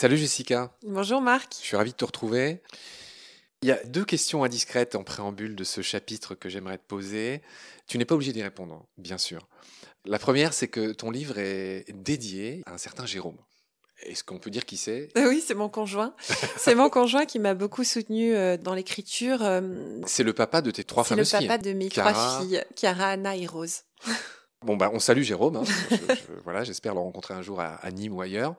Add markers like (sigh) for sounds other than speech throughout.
Salut Jessica. Bonjour Marc. Je suis ravi de te retrouver. Il y a deux questions indiscrètes en préambule de ce chapitre que j'aimerais te poser. Tu n'es pas obligé d'y répondre, bien sûr. La première, c'est que ton livre est dédié à un certain Jérôme. Est-ce qu'on peut dire qui c'est? Oui, c'est mon conjoint. c'est mon (laughs) conjoint qui m'a beaucoup soutenu euh, dans l'écriture. Euh, c'est le papa de tes trois fameuses filles. C'est le papa de mes trois filles, Cara, Anna et Rose. Bon, bah, on salue Jérôme. Hein. (laughs) voilà, j'espère le rencontrer un jour à, à Nîmes ou ailleurs.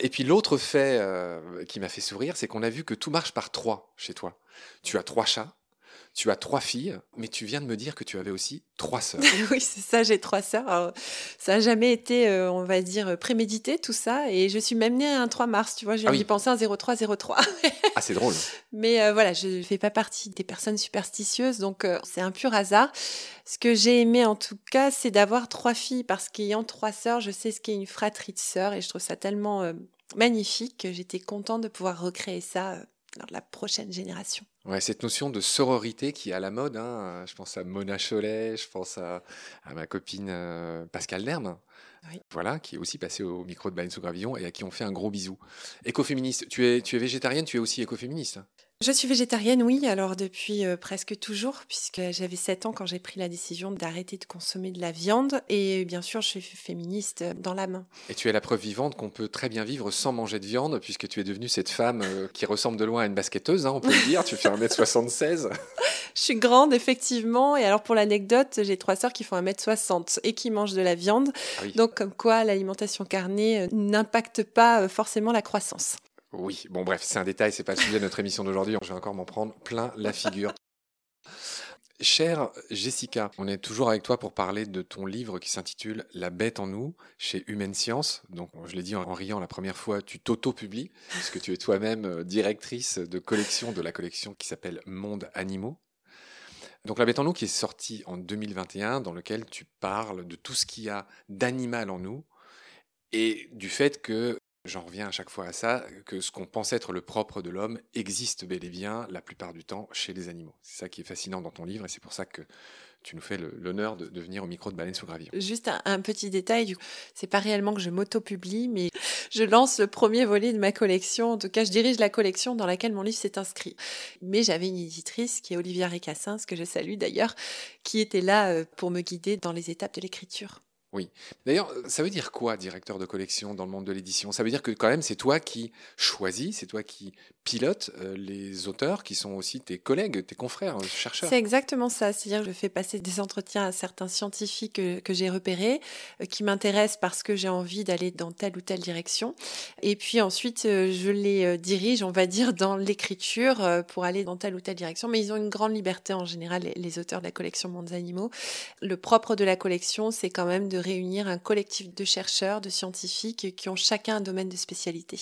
Et puis l'autre fait euh, qui m'a fait sourire, c'est qu'on a vu que tout marche par trois chez toi. Tu as trois chats, tu as trois filles, mais tu viens de me dire que tu avais aussi trois sœurs. (laughs) oui, c'est ça, j'ai trois sœurs. ça n'a jamais été, euh, on va dire, prémédité tout ça. Et je suis même née un 3 mars, tu vois, j'ai ah pensé un 0303. (laughs) ah, c'est drôle. Mais euh, voilà, je ne fais pas partie des personnes superstitieuses, donc euh, c'est un pur hasard. Ce que j'ai aimé en tout cas, c'est d'avoir trois filles, parce qu'ayant trois sœurs, je sais ce qu'est une fratrie de sœurs, et je trouve ça tellement magnifique que j'étais contente de pouvoir recréer ça dans la prochaine génération. Ouais, cette notion de sororité qui est à la mode, hein, je pense à Mona Cholet, je pense à, ma copine euh, Pascal Lerme, voilà, qui est aussi passée au micro de Baleine sous Gravillon et à qui on fait un gros bisou. Écoféministe, tu es, tu es végétarienne, tu es aussi écoféministe je suis végétarienne, oui, alors depuis euh, presque toujours, puisque j'avais 7 ans quand j'ai pris la décision d'arrêter de consommer de la viande. Et bien sûr, je suis féministe dans l'âme. Et tu es la preuve vivante qu'on peut très bien vivre sans manger de viande, puisque tu es devenue cette femme euh, qui ressemble de loin à une basketteuse, hein, on peut le dire. tu fais 1m76. (laughs) je suis grande, effectivement. Et alors, pour l'anecdote, j'ai trois sœurs qui font 1m60 et qui mangent de la viande. Ah Donc, comme quoi l'alimentation carnée euh, n'impacte pas forcément la croissance. Oui, bon bref, c'est un détail, c'est pas le sujet de notre émission d'aujourd'hui, je vais encore m'en prendre plein la figure. Chère Jessica, on est toujours avec toi pour parler de ton livre qui s'intitule La bête en nous chez Humaine Science. Donc, je l'ai dit en riant la première fois, tu t'auto-publies, puisque tu es toi-même euh, directrice de collection de la collection qui s'appelle Monde Animaux. Donc, La bête en nous qui est sortie en 2021, dans lequel tu parles de tout ce qu'il y a d'animal en nous et du fait que J'en reviens à chaque fois à ça, que ce qu'on pense être le propre de l'homme existe bel et bien la plupart du temps chez les animaux. C'est ça qui est fascinant dans ton livre et c'est pour ça que tu nous fais l'honneur de, venir au micro de Baleine sous Gravillon. Juste un, petit détail, c'est pas réellement que je m'auto-publie, mais je lance le premier volet de ma collection. En tout cas, je dirige la collection dans laquelle mon livre s'est inscrit. Mais j'avais une éditrice qui est Olivia Récassins, que je salue d'ailleurs, qui était là euh, pour me guider dans les étapes de l'écriture. Oui. D'ailleurs, ça veut dire quoi, directeur de collection dans le monde de l'édition? Ça veut dire que quand même, c'est toi qui choisis, c'est toi qui pilotes euh, les auteurs qui sont aussi tes collègues, tes confrères, euh, chercheurs? C'est exactement ça. C'est-à-dire, je fais passer des entretiens à certains scientifiques que, j'ai repérés, euh, qui m'intéressent parce que j'ai envie d'aller dans telle ou telle direction. Et puis ensuite, je les dirige, on va dire, dans l'écriture pour aller dans telle ou telle direction. Mais ils ont une grande liberté en général, les, les auteurs de la collection Mondes Animaux. Le propre de la collection, c'est quand même de réunir un collectif de chercheurs, de scientifiques qui ont chacun un domaine de spécialité.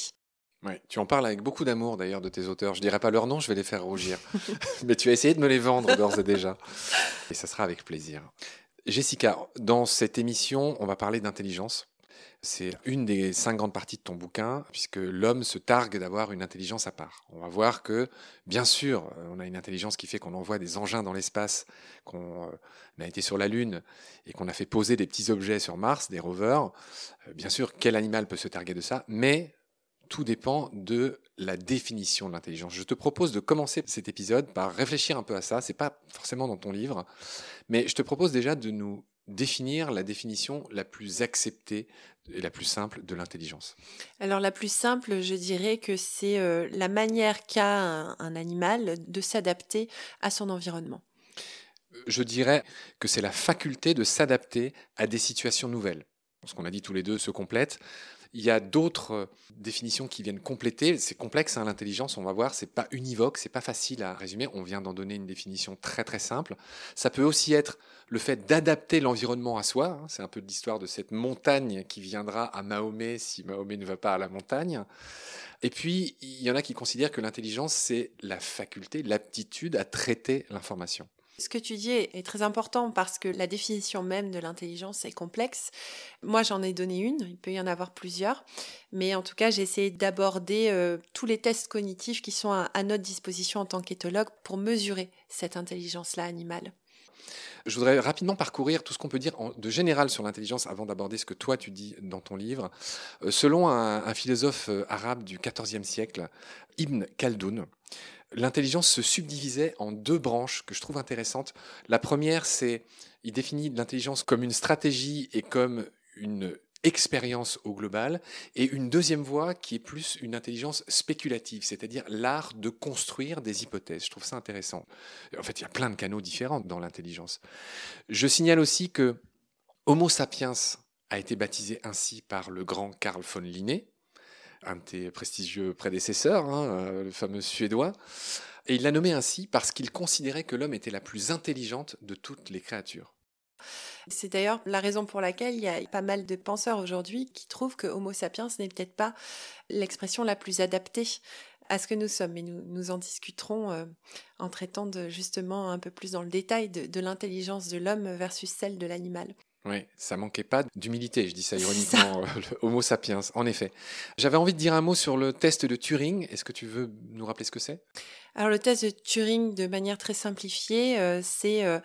Ouais, tu en parles avec beaucoup d'amour d'ailleurs de tes auteurs. Je dirai pas leur nom, je vais les faire rougir. (laughs) Mais tu as essayé de me les vendre d'ores et déjà. Et ça sera avec plaisir. Jessica, dans cette émission, on va parler d'intelligence. C'est une des cinq grandes parties de ton bouquin, puisque l'homme se targue d'avoir une intelligence à part. On va voir que, bien sûr, euh, on a une intelligence qui fait qu'on envoie des engins dans l'espace, qu'on euh, a été sur la Lune et qu'on a fait poser des petits objets sur Mars, des rovers. Euh, bien sûr, quel animal peut se targuer de ça? Mais tout dépend de la définition de l'intelligence. Je te propose de commencer cet épisode par réfléchir un peu à ça. C'est pas forcément dans ton livre, mais je te propose déjà de nous définir la définition la plus acceptée et la plus simple de l'intelligence Alors la plus simple, je dirais que c'est euh, la manière qu'a un, animal de s'adapter à son environnement. Je dirais que c'est la faculté de s'adapter à des situations nouvelles. Ce qu'on a dit tous les deux se complète. Il y a d'autres euh, définitions qui viennent compléter. C'est complexe, hein, l'intelligence, on va voir, c'est pas univoque, c'est pas facile à résumer. On vient d'en donner une définition très très simple. Ça peut aussi être le fait d'adapter l'environnement à soi. Hein. C'est un peu l'histoire de cette montagne qui viendra à Mahomet si Mahomet ne va pas à la montagne. Et puis, il y en a qui considèrent que l'intelligence, c'est la faculté, l'aptitude à traiter l'information. Ce que tu dis est très important parce que la définition même de l'intelligence est complexe. Moi, j'en ai donné une, il peut y en avoir plusieurs, mais en tout cas, j'ai essayé d'aborder euh, tous les tests cognitifs qui sont à, notre disposition en tant qu'éthologue pour mesurer cette intelligence-là animale. Je voudrais rapidement parcourir tout ce qu'on peut dire de général sur l'intelligence avant d'aborder ce que toi tu dis dans ton livre. Euh, selon un, philosophe euh, arabe du XIVe siècle, Ibn Khaldoun, l'intelligence se subdivisait en deux branches que je trouve intéressantes. La première, c'est, il définit l'intelligence comme une stratégie et comme une expérience au global, et une deuxième voie qui est plus une intelligence spéculative, c'est-à-dire l'art de construire des hypothèses. Je trouve ça intéressant. En fait, il y a plein de canaux différents dans l'intelligence. Je signale aussi que Homo sapiens a été baptisé ainsi par le grand Carl von Linné, un de tes prestigieux prédécesseurs, hein, le fameux Suédois. Et il l'a nommé ainsi parce qu'il considérait que l'homme était la plus intelligente de toutes les créatures. C'est d'ailleurs la raison pour laquelle il y a pas mal de penseurs aujourd'hui qui trouvent que Homo sapiens n'est peut-être pas l'expression la plus adaptée à ce que nous sommes. Mais nous, nous en discuterons euh, en traitant de, justement un peu plus dans le détail de l'intelligence de l'homme versus celle de l'animal. Oui, ça manquait pas d'humilité, je dis ça ironiquement, euh, Homo sapiens, en effet. J'avais envie de dire un mot sur le test de Turing. Est-ce que tu veux nous rappeler ce que c'est? Alors le test de Turing, de manière très simplifiée, euh, c'est euh,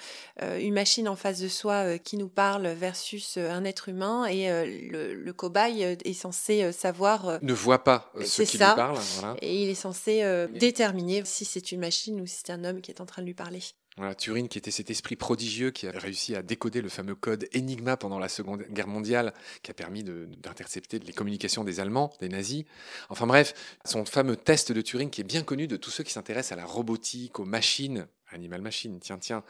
une machine en face de soi qui nous parle versus un être humain et le, cobaye est censé savoir... ne voit pas ce qui lui parle. Et il est censé déterminer si c'est une machine ou si c'est un homme qui est en train de lui parler. Voilà, Turing, qui était cet esprit prodigieux qui a réussi à décoder le fameux code Enigma pendant la Seconde Guerre mondiale, qui a permis d'intercepter les communications des Allemands, des nazis. Enfin bref, son fameux test de Turing qui est bien connu de tous ceux qui s'intéressent à la robotique, aux machines, animal machine, tiens, tiens.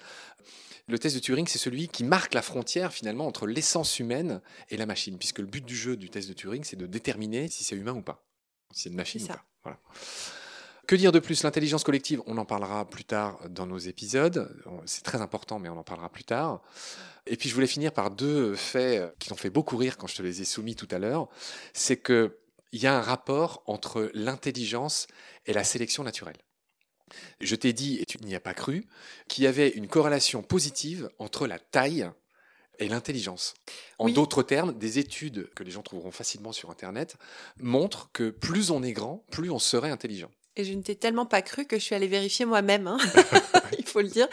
Le test de Turing, c'est celui qui marque la frontière finalement entre l'essence humaine et la machine, puisque le but du jeu du test de Turing, c'est de déterminer si c'est humain ou pas, si c'est une machine ou pas. Voilà. Que dire de plus? L'intelligence collective, on en parlera plus tard dans nos épisodes. C'est très important, mais on en parlera plus tard. Et puis je voulais finir par deux faits qui t'ont fait beaucoup rire quand je te les ai soumis tout à l'heure. C'est qu'il y a un rapport entre l'intelligence et la sélection naturelle. Je t'ai dit, et tu n'y as pas cru, qu'il y avait une corrélation positive entre la taille et l'intelligence. En d'autres termes, des études que les gens trouveront facilement sur Internet montrent que plus on est grand, plus on serait intelligent. Et je ne t'ai tellement pas cru que je suis allée vérifier moi-même, hein. (laughs) il faut le dire.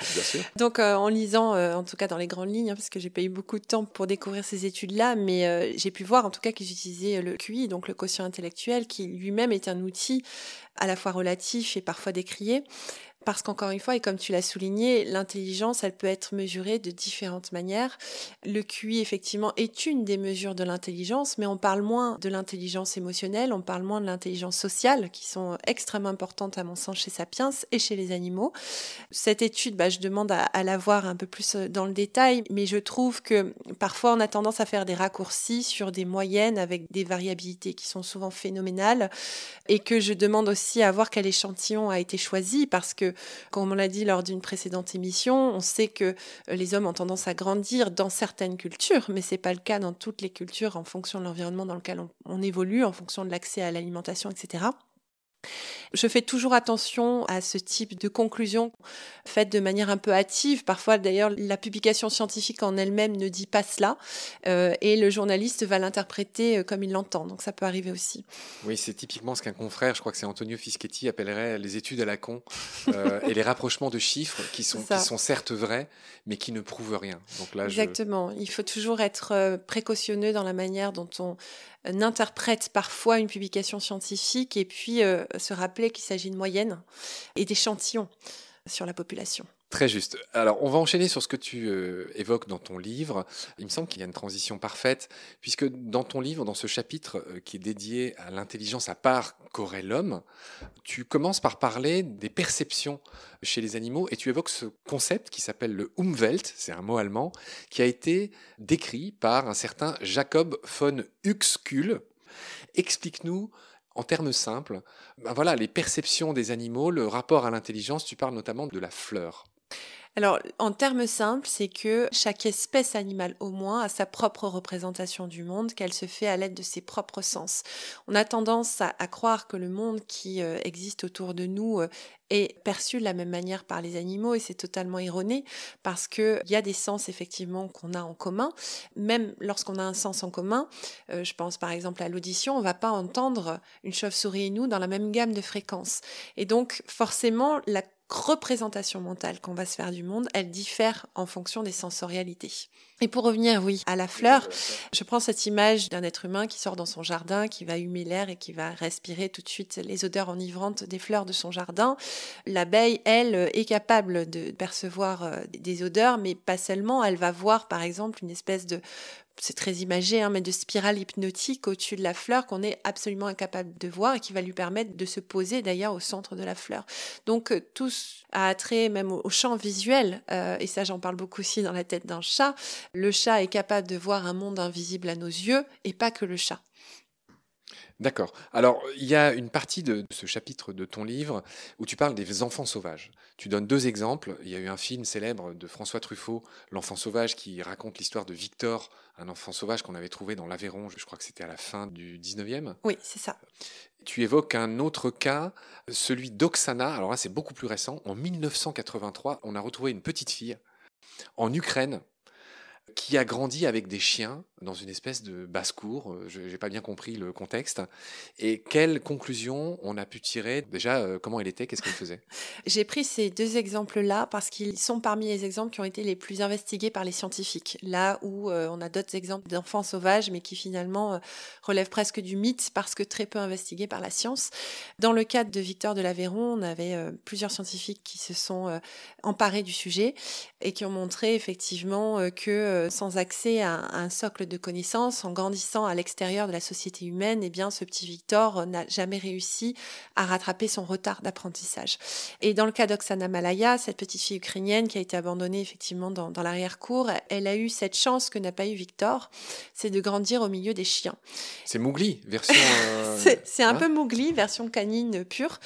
Donc euh, en lisant, euh, en tout cas dans les grandes lignes, hein, parce que j'ai pas eu beaucoup de temps pour découvrir ces études-là, mais euh, j'ai pu voir en tout cas qu'ils utilisaient le QI, donc le quotient intellectuel, qui lui-même est un outil à la fois relatif et parfois décrié. Parce qu'encore une fois, et comme tu l'as souligné, l'intelligence, elle peut être mesurée de différentes manières. Le QI, effectivement, est une des mesures de l'intelligence, mais on parle moins de l'intelligence émotionnelle, on parle moins de l'intelligence sociale, qui sont extrêmement importantes à mon sens chez Sapiens et chez les animaux. Cette étude, bah, je demande à, à la voir un peu plus euh, dans le détail, mais je trouve que parfois on a tendance à faire des raccourcis sur des moyennes avec des variabilités qui sont souvent phénoménales, et que je demande aussi à voir quel échantillon a été choisi, parce que comme on l'a dit lors d'une précédente émission, on sait que euh, les hommes ont tendance à grandir dans certaines cultures, mais ce n'est pas le cas dans toutes les cultures en fonction de l'environnement dans lequel on évolue, en fonction de l'accès à l'alimentation, etc. Je fais toujours attention à ce type de conclusion faite de manière un peu hâtive. Parfois, d'ailleurs, la publication scientifique en elle-même ne dit pas cela euh, et le journaliste va l'interpréter euh, comme il l'entend. Donc, ça peut arriver aussi. Oui, c'est typiquement ce qu'un confrère, je crois que c'est Antonio Fischetti, appellerait les études à la con euh, (laughs) et les rapprochements de chiffres qui sont, qui sont certes vrais, mais qui ne prouvent rien. Donc là, Exactement. Il faut toujours être précautionneux dans la manière dont on n'interprète parfois une publication scientifique et puis se rappeler qu'il s'agit de moyenne et d'échantillons sur la population. Très juste. Alors, on va enchaîner sur ce que tu euh, évoques dans ton livre. Il me semble qu'il y a une transition parfaite, puisque dans ton livre, dans ce chapitre euh, qui est dédié à l'intelligence à part qu'aurait l'homme, tu commences par parler des perceptions chez les animaux et tu évoques ce concept qui s'appelle le Umwelt, c'est un mot allemand, qui a été décrit par un certain Jacob von Uexküll. Explique-nous en termes simples, ben voilà, les perceptions des animaux, le rapport à l'intelligence, tu parles notamment de la fleur. Alors, en termes simples, c'est que chaque espèce animale au moins a sa propre représentation du monde, qu'elle se fait à l'aide de ses propres sens. On a tendance à, croire que le monde qui euh, existe autour de nous euh, est perçu de la même manière par les animaux et c'est totalement erroné parce qu'il y a des sens effectivement qu'on a en commun. Même lorsqu'on a un sens en commun, euh, je pense par exemple à l'audition, on ne va pas entendre une chauve-souris et nous dans la même gamme de fréquences. Et donc forcément, la représentation mentale qu'on va se faire du monde, elle diffère en fonction des sensorialités. Et pour revenir, oui, à la fleur, je prends cette image d'un être humain qui sort dans son jardin, qui va humer l'air et qui va respirer tout de suite les odeurs enivrantes des fleurs de son jardin. L'abeille, elle, est capable de percevoir euh, des odeurs, mais pas seulement. Elle va voir, par exemple, une espèce de c'est très imagé, hein, mais de spirale hypnotique au-dessus de la fleur qu'on est absolument incapable de voir et qui va lui permettre de se poser d'ailleurs au centre de la fleur. Donc euh, tous a attrait même au, champ visuel, euh, et ça j'en parle beaucoup aussi dans la tête d'un chat, le chat est capable de voir un monde invisible à nos yeux et pas que le chat. D'accord. Alors, il y a une partie de ce chapitre de ton livre où tu parles des enfants sauvages. Tu donnes deux exemples. Il y a eu un film célèbre de François Truffaut, L'enfant sauvage, qui raconte l'histoire de Victor, un enfant sauvage qu'on avait trouvé dans l'Aveyron, je crois que c'était à la fin du 19e. Oui, c'est ça. Tu évoques un autre cas, celui d'Oksana. Alors là, c'est beaucoup plus récent. En 1983, on a retrouvé une petite fille en Ukraine qui a grandi avec des chiens dans une espèce de basse-cour. Euh, je n'ai pas bien compris le contexte. Et quelle conclusion on a pu tirer Déjà, euh, comment elle était Qu'est-ce qu'elle faisait? (laughs) J'ai pris ces deux exemples-là parce qu'ils sont parmi les exemples qui ont été les plus investigués par les scientifiques. Là où euh, on a d'autres exemples d'enfants sauvages, mais qui finalement relèvent presque du mythe parce que très peu investigués par la science. Dans le cadre de Victor de l'Aveyron, on avait plusieurs scientifiques qui se sont emparés du sujet et qui ont montré effectivement que sans accès à un socle de connaissances, en grandissant à l'extérieur de la société humaine, eh bien, ce petit Victor n'a jamais réussi à rattraper son retard d'apprentissage. Et dans le cas d'Oksana Malaya, cette petite fille ukrainienne qui a été abandonnée effectivement dans, l'arrière-cour, elle a eu cette chance que n'a pas eu Victor, c'est de grandir au milieu des chiens. C'est Mowgli, version. (laughs) Euh, c'est un hein peu Mowgli, version canine pure.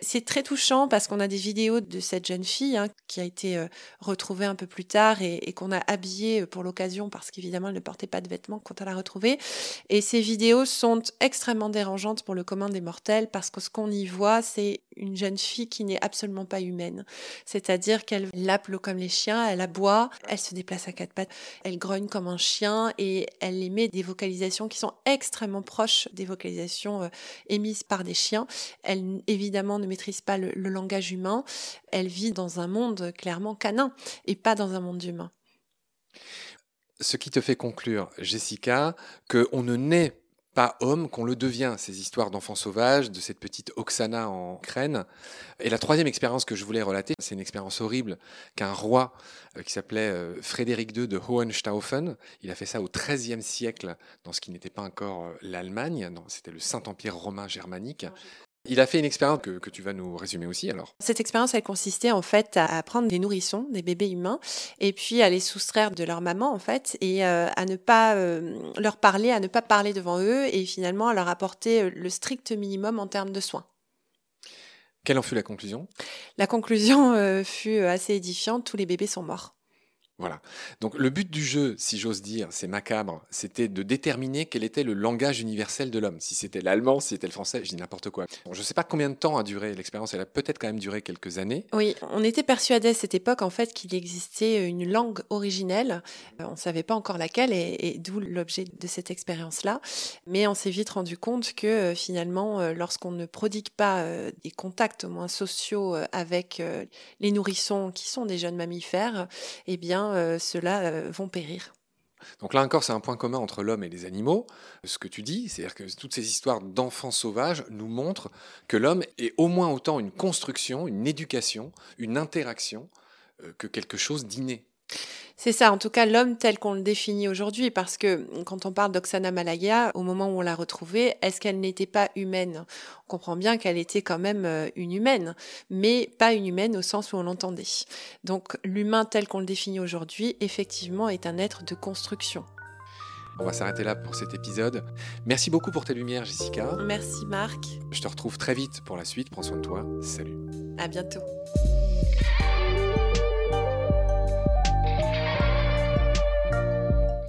C'est très touchant parce qu'on a des vidéos de cette jeune fille hein, qui a été euh, retrouvée un peu plus tard et, et qu'on a habillée pour l'occasion parce qu'évidemment elle ne portait pas de vêtements quand elle a retrouvé. Et ces vidéos sont extrêmement dérangeantes pour le commun des mortels parce que ce qu'on y voit, c'est une jeune fille qui n'est absolument pas humaine. C'est-à-dire qu'elle l'appelle comme les chiens, elle aboie, elle se déplace à quatre pattes, elle grogne comme un chien et elle émet des vocalisations qui sont extrêmement proches des vocalisations euh, émises par des chiens. Elle évidemment ne maîtrise pas le langage humain. Elle vit dans un monde clairement canin et pas dans un monde humain ce qui te fait conclure, Jessica, qu'on ne naît pas homme qu'on le devient, ces histoires d'enfants sauvages, de cette petite Oksana en Ukraine. Et la troisième expérience que je voulais relater, c'est une expérience horrible qu'un roi euh, qui s'appelait euh, Frédéric II de Hohenstaufen, il a fait ça au XIIIe siècle, dans ce qui n'était pas encore euh, l'Allemagne, c'était le Saint-Empire romain germanique. Il a fait une expérience que, tu vas nous résumer aussi alors. Cette expérience, elle consistait en fait à prendre des nourrissons, des bébés humains, et puis à les soustraire de leur maman en fait, et euh, à ne pas euh, leur parler, à ne pas parler devant eux, et finalement à leur apporter euh, le strict minimum en termes de soins. Quelle en fut la conclusion? La conclusion fut assez édifiante, tous les bébés sont morts. Voilà. Donc le but du jeu, si j'ose dire, c'est macabre, c'était de déterminer quel était le langage universel de l'homme. Si c'était l'allemand, si c'était le français, je dis n'importe quoi. je ne sais pas combien de temps a duré l'expérience, elle a peut-être quand même duré quelques années. Oui, on était persuadé à cette époque en fait qu'il existait une langue originelle. Euh, on ne savait pas encore laquelle et, d'où l'objet de cette expérience-là. Mais on s'est vite rendu compte que euh, finalement, euh, lorsqu'on ne prodigue pas des contacts au moins sociaux avec les nourrissons qui sont des jeunes mammifères, eh bien euh, ceux-là euh, vont périr. Donc là encore, c'est un point commun entre l'homme et les animaux. Ce que tu dis, c'est-à-dire que toutes ces histoires d'enfants sauvages nous montrent que l'homme est au moins autant une construction, une éducation, une interaction euh, que quelque chose d'inné. C'est ça, en tout cas l'homme tel qu'on le définit aujourd'hui, parce que quand on parle d'Oksana Malaya, au moment où on l'a retrouvée, est-ce qu'elle n'était pas humaine? On comprend bien qu'elle était quand même euh, une humaine, mais pas une humaine au sens où on l'entendait. Donc l'humain tel qu'on le définit aujourd'hui, effectivement, est un être de construction. On va s'arrêter là pour cet épisode. Merci beaucoup pour tes lumières, Jessica. Merci, Marc. Je te retrouve très vite pour la suite. Prends soin de toi. Salut. À bientôt.